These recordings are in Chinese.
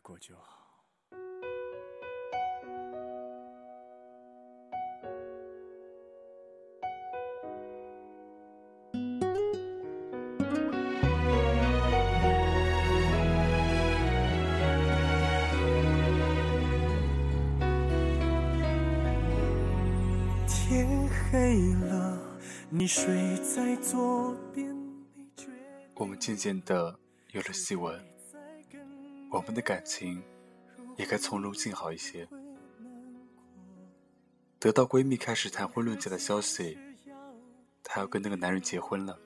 过就好。天黑了，你睡在左边。我们渐渐的有了细纹，我们的感情也该从容静好一些。得到闺蜜开始谈婚论嫁的消息，她要跟那个男人结婚了。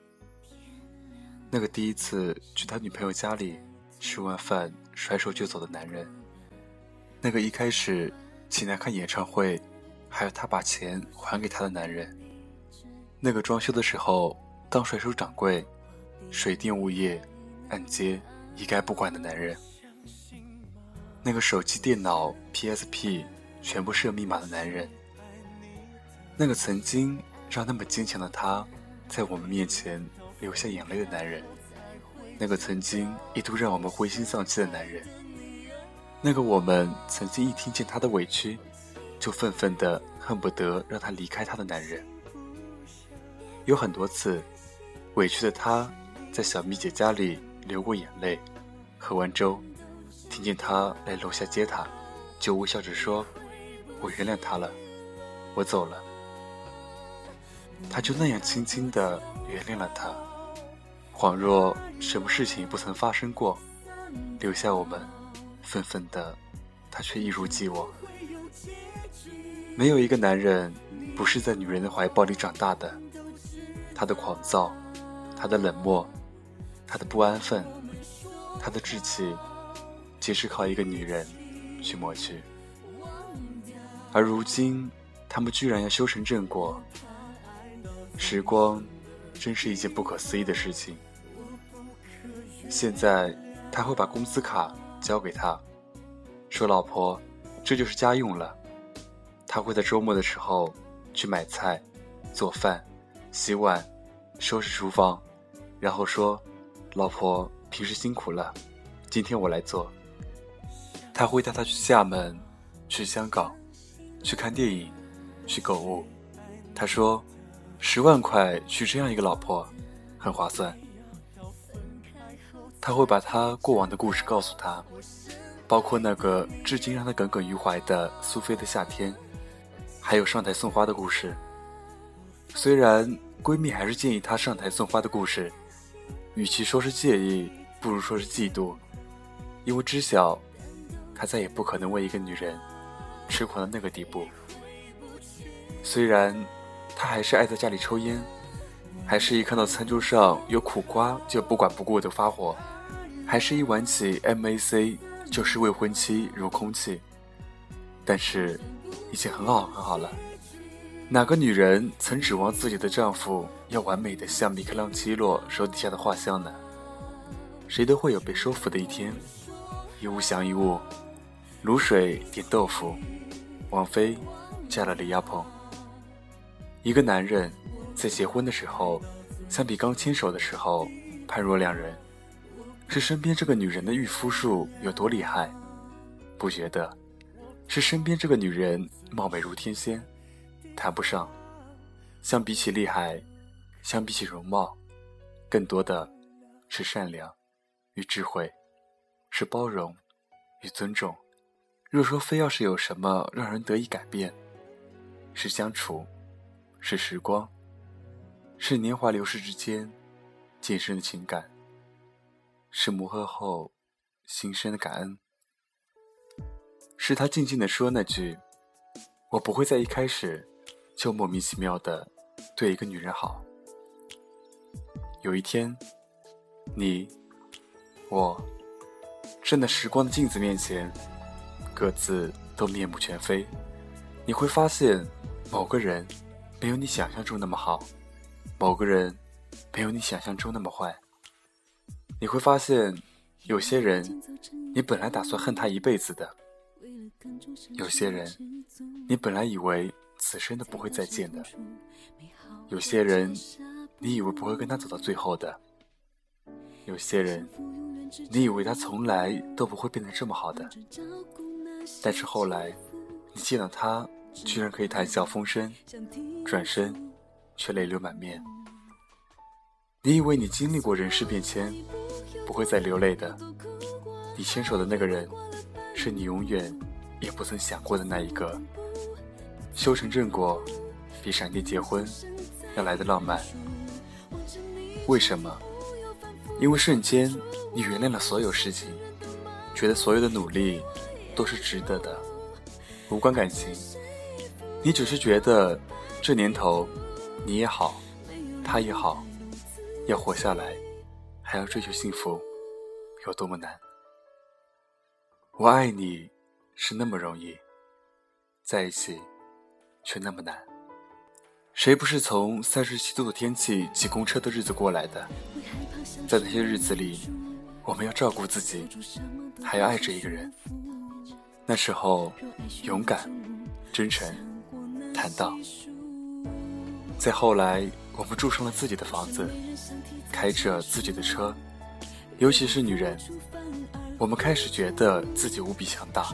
那个第一次去他女朋友家里吃完饭甩手就走的男人，那个一开始请他看演唱会。还要他把钱还给他的男人，那个装修的时候当甩手掌柜、水电物业、按揭一概不管的男人，那个手机、电脑、PSP 全部设密码的男人，那个曾经让那么坚强的他在我们面前流下眼泪的男人，那个曾经一度让我们灰心丧气的男人，那个我们曾经一听见他的委屈。就愤愤的恨不得让他离开他的男人，有很多次，委屈的他在小蜜姐家里流过眼泪，喝完粥，听见他来楼下接他，就微笑着说：“我原谅他了，我走了。”他就那样轻轻的原谅了他，恍若什么事情不曾发生过，留下我们愤愤的，他却一如既往。没有一个男人不是在女人的怀抱里长大的，他的狂躁，他的冷漠，他的不安分，他的志气，皆是靠一个女人去抹去。而如今，他们居然要修成正果。时光，真是一件不可思议的事情。现在，他会把工资卡交给他，说：“老婆，这就是家用了。”他会在周末的时候去买菜、做饭、洗碗、收拾厨房，然后说：“老婆，平时辛苦了，今天我来做。”他会带她去厦门、去香港、去看电影、去购物。他说：“十万块娶这样一个老婆，很划算。”他会把他过往的故事告诉她，包括那个至今让他耿耿于怀的苏菲的夏天。还有上台送花的故事。虽然闺蜜还是建议她上台送花的故事，与其说是介意，不如说是嫉妒，因为知晓他再也不可能为一个女人痴狂到那个地步。虽然他还是爱在家里抽烟，还是一看到餐桌上有苦瓜就不管不顾的发火，还是一玩起 MAC 就视未婚妻如空气，但是。已经很好很好了。哪个女人曾指望自己的丈夫要完美的像米开朗基罗手底下的画像呢？谁都会有被收服的一天。一物降一物，卤水点豆腐，王菲嫁了李亚鹏。一个男人在结婚的时候，相比刚牵手的时候判若两人。是身边这个女人的御夫术有多厉害？不觉得。是身边这个女人貌美如天仙，谈不上。相比起厉害，相比起容貌，更多的是善良与智慧，是包容与尊重。若说非要是有什么让人得以改变，是相处，是时光，是年华流逝之间渐深的情感，是磨合后心生的感恩。是他静静的说那句：“我不会在一开始就莫名其妙的对一个女人好。”有一天，你、我站在时光的镜子面前，各自都面目全非。你会发现，某个人没有你想象中那么好，某个人没有你想象中那么坏。你会发现，有些人你本来打算恨他一辈子的。有些人，你本来以为此生都不会再见的；有些人，你以为不会跟他走到最后的；有些人，你以为他从来都不会变得这么好的，但是后来，你见到他，居然可以谈笑风生，转身却泪流满面。你以为你经历过人事变迁，不会再流泪的，你牵手的那个人，是你永远也不曾想过的那一个。修成正果，比闪电结婚要来的浪漫。为什么？因为瞬间，你原谅了所有事情，觉得所有的努力都是值得的，无关感情。你只是觉得，这年头，你也好，他也好，要活下来，还要追求幸福，有多么难？我爱你，是那么容易，在一起，却那么难。谁不是从三十七度的天气挤公车的日子过来的？在那些日子里，我们要照顾自己，还要爱着一个人。那时候，勇敢、真诚、坦荡。再后来，我们住上了自己的房子，开着自己的车。尤其是女人，我们开始觉得自己无比强大，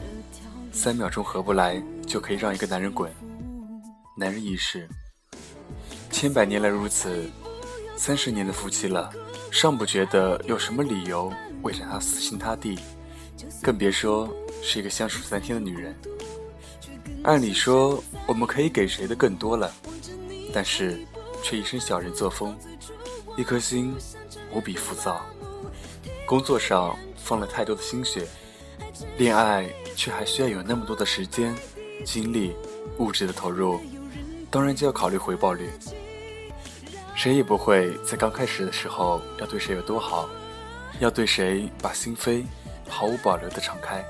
三秒钟合不来就可以让一个男人滚。男人一世。千百年来如此，三十年的夫妻了，尚不觉得有什么理由为了他死心塌地，更别说是一个相处三天的女人。按理说，我们可以给谁的更多了，但是却一身小人作风，一颗心无比浮躁，工作上放了太多的心血，恋爱却还需要有那么多的时间、精力、物质的投入，当然就要考虑回报率。谁也不会在刚开始的时候要对谁有多好，要对谁把心扉毫无保留的敞开。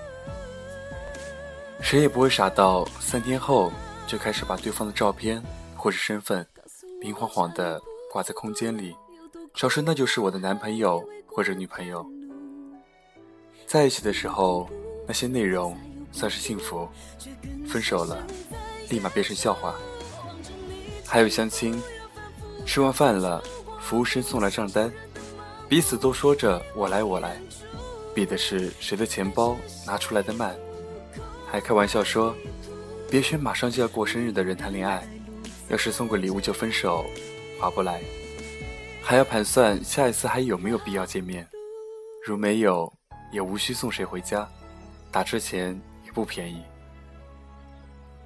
谁也不会傻到三天后就开始把对方的照片或者身份明晃晃的挂在空间里，说那就是我的男朋友或者女朋友。在一起的时候，那些内容算是幸福；分手了，立马变成笑话。还有相亲。吃完饭了，服务生送来账单，彼此都说着“我来，我来”，比的是谁的钱包拿出来的慢，还开玩笑说：“别选马上就要过生日的人谈恋爱，要是送个礼物就分手，划不来。”还要盘算下一次还有没有必要见面，如没有，也无需送谁回家，打车钱也不便宜。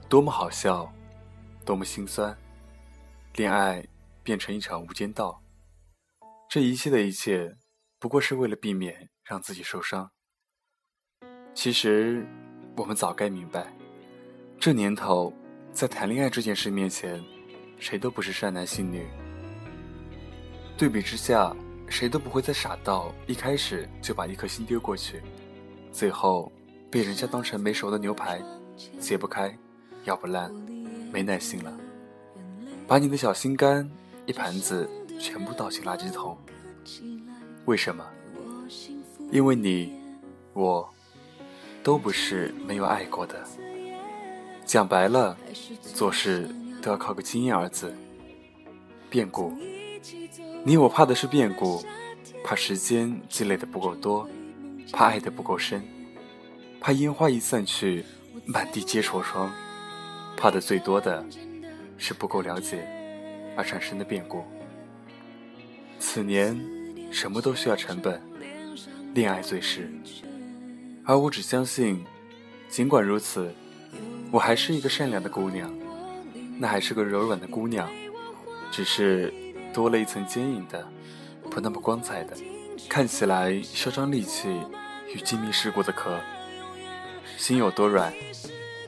多么好笑，多么心酸，恋爱。变成一场无间道，这一切的一切，不过是为了避免让自己受伤。其实，我们早该明白，这年头，在谈恋爱这件事面前，谁都不是善男信女。对比之下，谁都不会再傻到一开始就把一颗心丢过去，最后被人家当成没熟的牛排，解不开，咬不烂，没耐心了，把你的小心肝。一盘子全部倒进垃圾桶，为什么？因为你，我，都不是没有爱过的。讲白了，做事都要靠个经验二字。变故，你我怕的是变故，怕时间积累的不够多，怕爱的不够深，怕烟花一散去，满地皆痤疮，怕的最多的是不够了解。而产生的变故。此年，什么都需要成本，恋爱最是。而我只相信，尽管如此，我还是一个善良的姑娘，那还是个柔软的姑娘，只是多了一层坚硬的，不那么光彩的，看起来嚣张戾气与精密世故的壳。心有多软，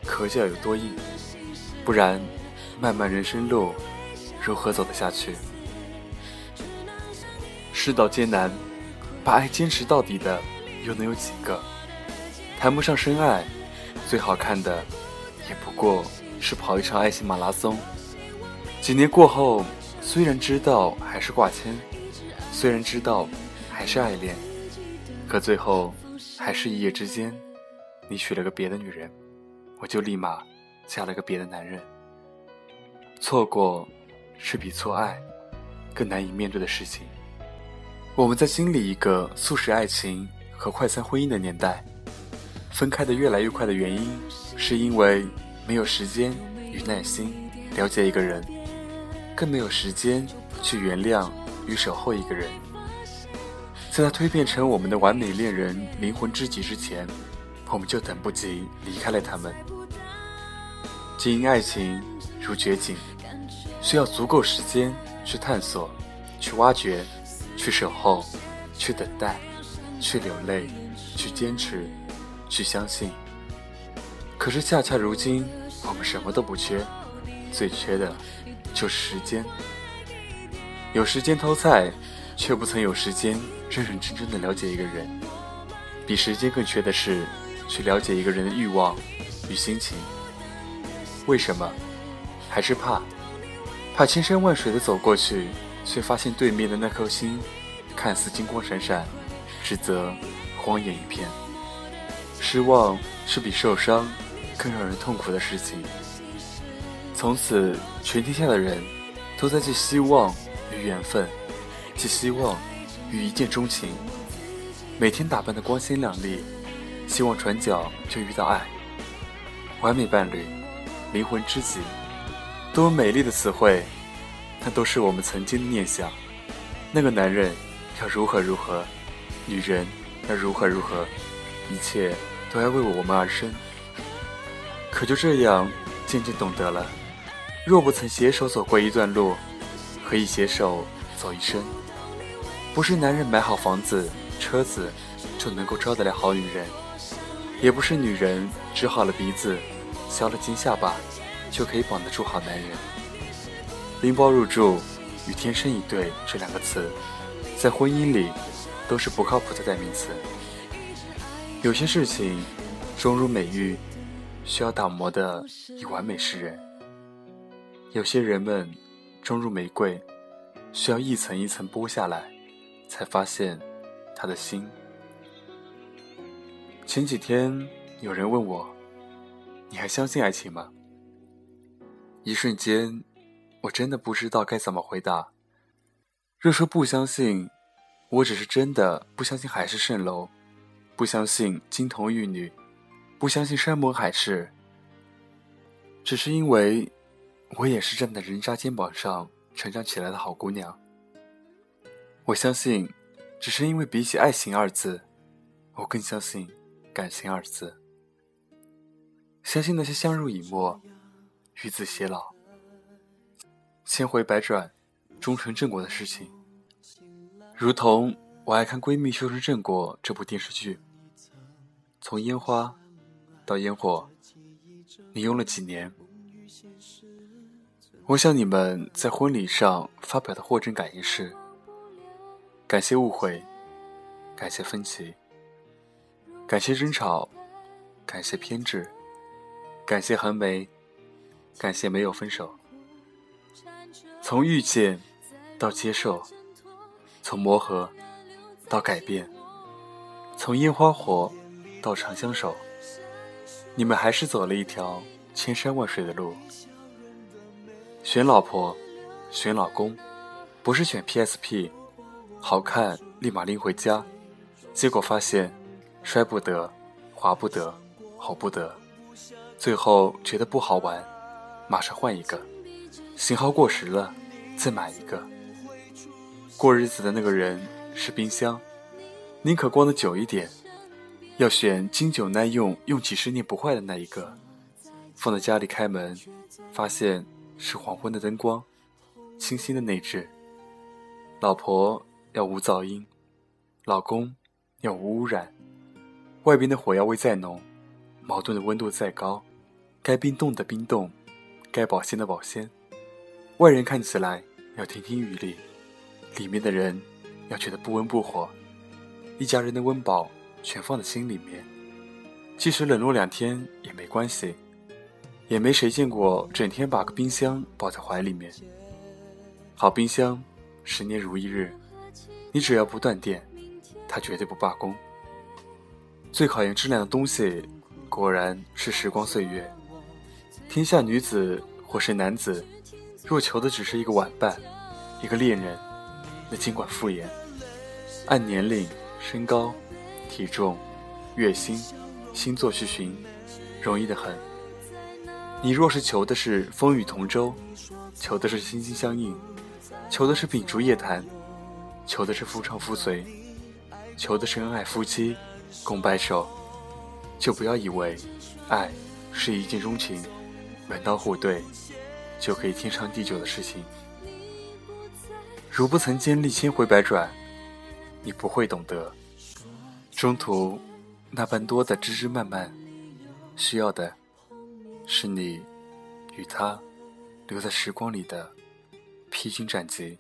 壳就要有多硬，不然，漫漫人生路。如何走得下去？世道艰难，把爱坚持到底的又能有几个？谈不上深爱，最好看的也不过是跑一场爱情马拉松。几年过后，虽然知道还是挂牵，虽然知道还是爱恋，可最后还是一夜之间，你娶了个别的女人，我就立马嫁了个别的男人。错过。是比错爱更难以面对的事情。我们在经历一个速食爱情和快餐婚姻的年代，分开的越来越快的原因，是因为没有时间与耐心了解一个人，更没有时间去原谅与守候一个人。在他蜕变成我们的完美恋人、灵魂知己之前，我们就等不及离开了他们。经营爱情如掘井，需要足够时间去探索、去挖掘、去守候、去等待。去流泪，去坚持，去相信。可是恰恰如今，我们什么都不缺，最缺的，就是时间。有时间偷菜，却不曾有时间认认真真的了解一个人。比时间更缺的是，去了解一个人的欲望与心情。为什么？还是怕，怕千山万水的走过去，却发现对面的那颗心，看似金光闪闪。实则荒野一片。失望是比受伤更让人痛苦的事情。从此，全天下的人都在寄希望与缘分，寄希望与一见钟情。每天打扮的光鲜亮丽，希望转角就遇到爱。完美伴侣，灵魂知己，多么美丽的词汇，那都是我们曾经的念想。那个男人要如何如何？女人要如何如何，一切都要为我们而生。可就这样，渐渐懂得了，若不曾携手走过一段路，何以携手走一生？不是男人买好房子、车子就能够招得了好女人，也不是女人支好了鼻子、削了金下巴就可以绑得住好男人。拎包入住与天生一对这两个词，在婚姻里。都是不靠谱的代名词。有些事情，终如美玉，需要打磨的以完美示人；有些人们，终如玫瑰，需要一层一层剥下来，才发现他的心。前几天有人问我：“你还相信爱情吗？”一瞬间，我真的不知道该怎么回答。若说不相信，我只是真的不相信海市蜃楼，不相信金童玉女，不相信山盟海誓。只是因为，我也是站在人渣肩膀上成长起来的好姑娘。我相信，只是因为比起爱情二字，我更相信感情二字。相信那些相濡以沫、与子偕老、千回百转、终成正果的事情。如同我爱看《闺蜜修成正果》这部电视剧，从烟花到烟火，你用了几年？我想你们在婚礼上发表的获证感言是：感谢误会，感谢分歧，感谢争吵，感谢偏执，感谢横眉，感谢没有分手。从遇见到接受。从磨合到改变，从烟花火到长相守，你们还是走了一条千山万水的路。选老婆，选老公，不是选 PSP，好看立马拎回家，结果发现摔不得，滑不得，吼不得，最后觉得不好玩，马上换一个，型号过时了，再买一个。过日子的那个人是冰箱，宁可光的久一点，要选经久耐用、用几十年不坏的那一个。放在家里开门，发现是黄昏的灯光，清新的内置。老婆要无噪音，老公要无污染。外边的火药味再浓，矛盾的温度再高，该冰冻的冰冻，该保鲜的保鲜。外人看起来要亭亭玉立。里面的人要觉得不温不火，一家人的温饱全放在心里面，即使冷落两天也没关系，也没谁见过整天把个冰箱抱在怀里面。好冰箱，十年如一日，你只要不断电，它绝对不罢工。最考验质量的东西，果然是时光岁月。天下女子或是男子，若求的只是一个玩伴，一个恋人。那尽管敷衍，按年龄、身高、体重、月薪、星座去寻，容易得很。你若是求的是风雨同舟，求的是心心相印，求的是秉烛夜谈，求的是夫唱妇随，求的是恩爱夫妻共白首，就不要以为爱是一见钟情、门当户对就可以天长地久的事情。如不曾经历千回百转，你不会懂得中途那般多的枝枝蔓蔓，需要的。是你与他留在时光里的披荆斩棘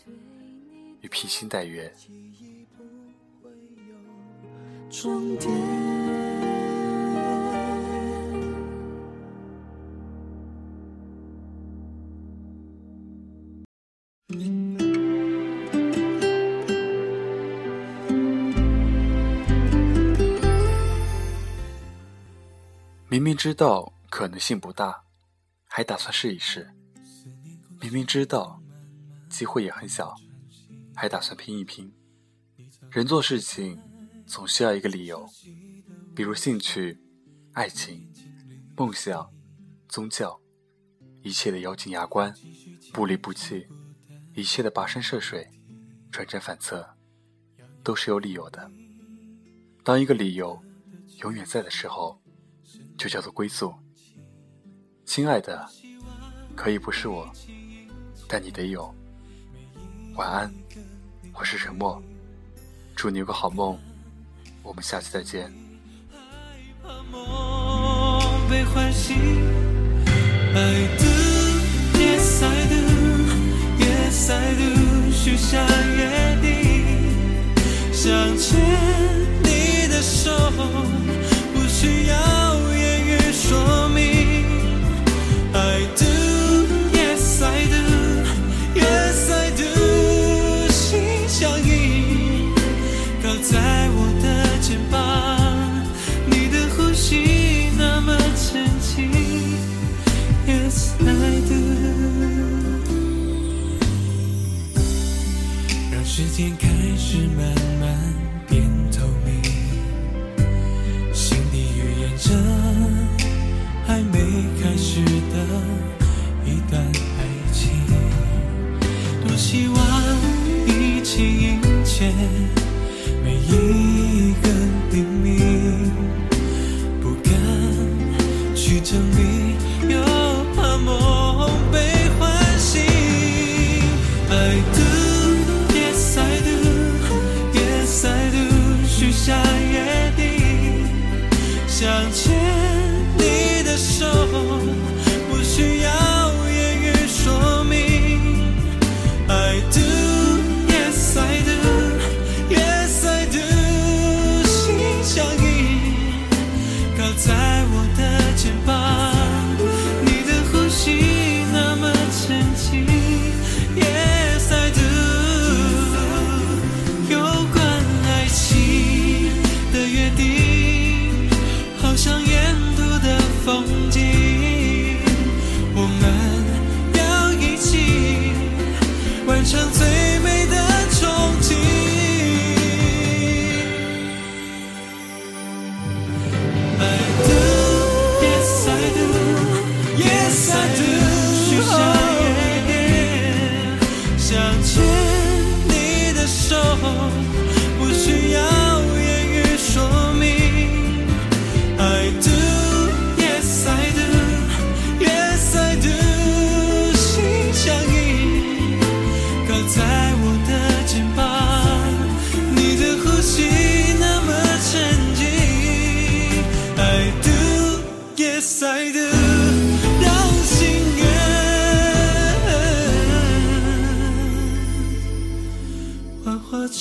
与披星戴月。明明知道。可能性不大，还打算试一试。明明知道机会也很小，还打算拼一拼。人做事情总需要一个理由，比如兴趣、爱情、梦想、宗教，一切的咬紧牙关、不离不弃，一切的跋山涉水、辗转反侧，都是有理由的。当一个理由永远在的时候，就叫做归宿。亲爱的，可以不是我，但你得有。晚安，我是沉默，祝你有个好梦，我们下期再见。想牵你的手，说明，I do，yes I do，yes I do，心相印，靠在我的肩膀，你的呼吸那么沉静，yes I do。让时间看。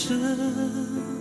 真